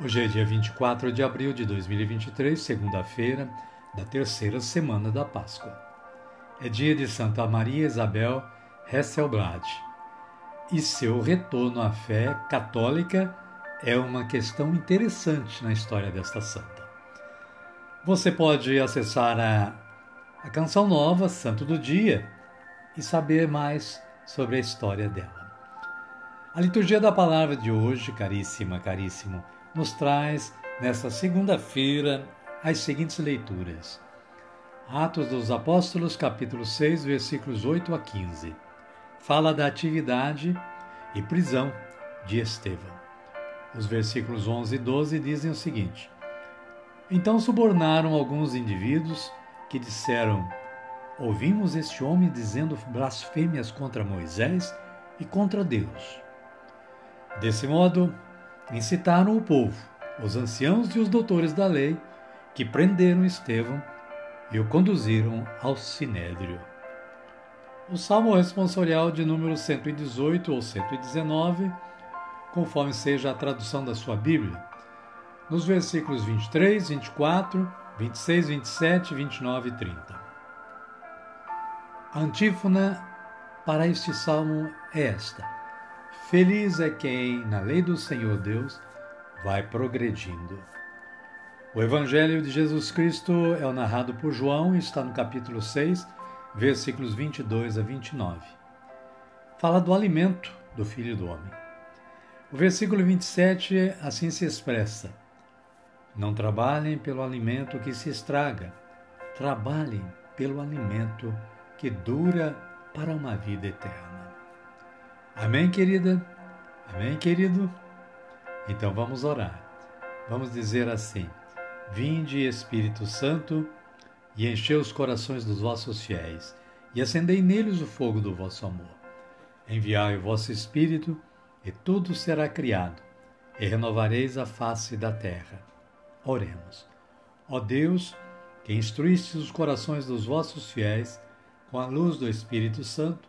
Hoje é dia 24 de abril de 2023, segunda-feira da terceira semana da Páscoa. É dia de Santa Maria Isabel Hesselblad e seu retorno à fé católica é uma questão interessante na história desta santa. Você pode acessar a, a canção nova, Santo do Dia, e saber mais sobre a história dela. A liturgia da palavra de hoje, caríssima, caríssimo, nos traz, nesta segunda-feira, as seguintes leituras. Atos dos Apóstolos, capítulo 6, versículos 8 a 15. Fala da atividade e prisão de Estevão. Os versículos 11 e 12 dizem o seguinte: Então subornaram alguns indivíduos que disseram: Ouvimos este homem dizendo blasfêmias contra Moisés e contra Deus. Desse modo, incitaram o povo, os anciãos e os doutores da lei, que prenderam Estevão e o conduziram ao sinédrio. O salmo responsorial de número 118 ou 119, conforme seja a tradução da sua Bíblia, nos versículos 23, 24, 26, 27, 29 e 30. A antífona para este salmo é esta. Feliz é quem, na lei do Senhor Deus, vai progredindo. O Evangelho de Jesus Cristo é o narrado por João e está no capítulo 6, versículos 22 a 29. Fala do alimento do Filho do Homem. O versículo 27 assim se expressa: Não trabalhem pelo alimento que se estraga, trabalhem pelo alimento que dura para uma vida eterna. Amém, querida? Amém, querido? Então vamos orar. Vamos dizer assim: Vinde, Espírito Santo, e enchei os corações dos vossos fiéis, e acendei neles o fogo do vosso amor. Enviai o vosso Espírito, e tudo será criado, e renovareis a face da terra. Oremos. Ó Deus, que instruíste os corações dos vossos fiéis com a luz do Espírito Santo,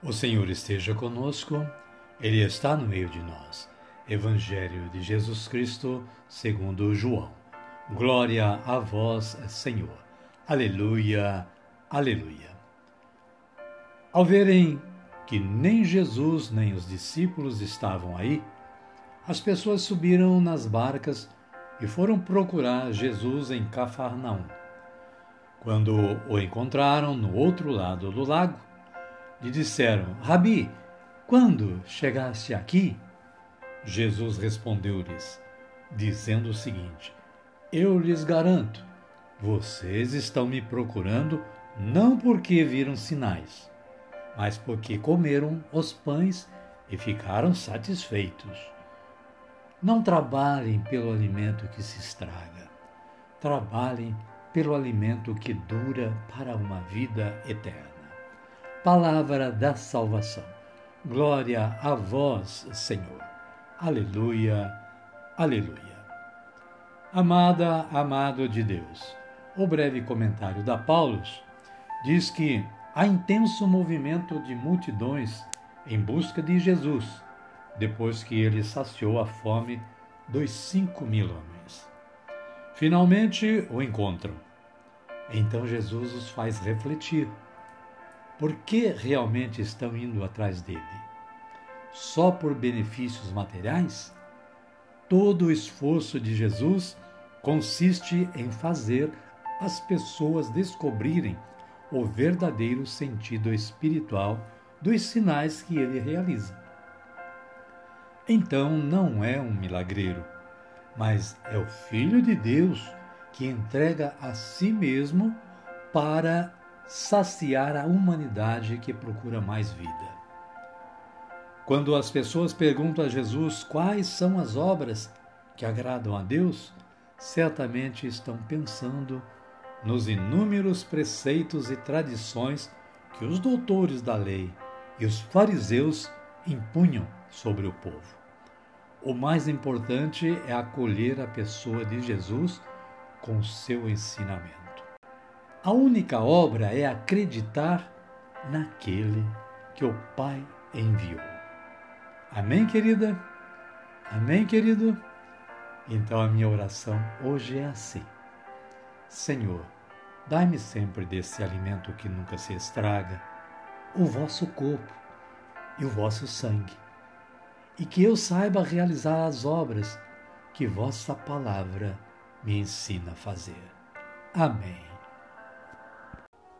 O Senhor esteja conosco, Ele está no meio de nós. Evangelho de Jesus Cristo, segundo João. Glória a vós, Senhor. Aleluia, aleluia. Ao verem que nem Jesus nem os discípulos estavam aí, as pessoas subiram nas barcas e foram procurar Jesus em Cafarnaum. Quando o encontraram no outro lado do lago, lhe disseram: Rabi, quando chegaste aqui? Jesus respondeu-lhes, dizendo o seguinte: Eu lhes garanto, vocês estão me procurando não porque viram sinais, mas porque comeram os pães e ficaram satisfeitos. Não trabalhem pelo alimento que se estraga. Trabalhem pelo alimento que dura para uma vida eterna. Palavra da salvação. Glória a vós, Senhor. Aleluia, aleluia. Amada, amado de Deus, o breve comentário da Paulus diz que há intenso movimento de multidões em busca de Jesus, depois que ele saciou a fome dos cinco mil homens. Finalmente o encontram. Então Jesus os faz refletir. Por que realmente estão indo atrás dele? Só por benefícios materiais? Todo o esforço de Jesus consiste em fazer as pessoas descobrirem o verdadeiro sentido espiritual dos sinais que ele realiza. Então não é um milagreiro, mas é o Filho de Deus que entrega a si mesmo para saciar a humanidade que procura mais vida. Quando as pessoas perguntam a Jesus quais são as obras que agradam a Deus, certamente estão pensando nos inúmeros preceitos e tradições que os doutores da lei e os fariseus impunham sobre o povo. O mais importante é acolher a pessoa de Jesus com seu ensinamento. A única obra é acreditar naquele que o Pai enviou. Amém, querida? Amém, querido? Então a minha oração hoje é assim: Senhor, dai-me sempre desse alimento que nunca se estraga, o vosso corpo e o vosso sangue, e que eu saiba realizar as obras que vossa palavra me ensina a fazer. Amém.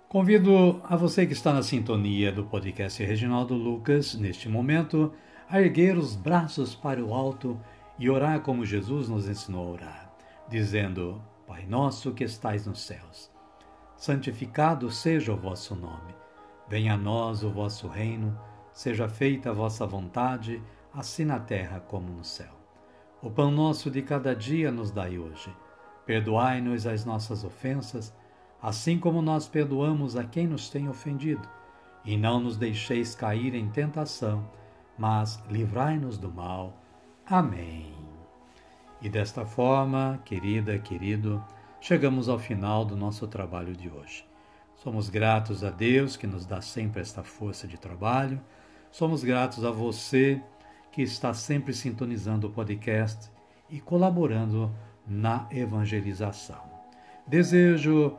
Convido a você que está na sintonia do podcast Reginaldo Lucas, neste momento, a erguer os braços para o alto e orar como Jesus nos ensinou a orar, dizendo: Pai nosso que estais nos céus, santificado seja o vosso nome. Venha a nós o vosso reino, seja feita a vossa vontade, assim na terra como no céu. O pão nosso de cada dia nos dai hoje. Perdoai-nos as nossas ofensas, assim como nós perdoamos a quem nos tem ofendido. E não nos deixeis cair em tentação, mas livrai-nos do mal. Amém. E desta forma, querida, querido, chegamos ao final do nosso trabalho de hoje. Somos gratos a Deus que nos dá sempre esta força de trabalho. Somos gratos a você que está sempre sintonizando o podcast e colaborando na evangelização. Desejo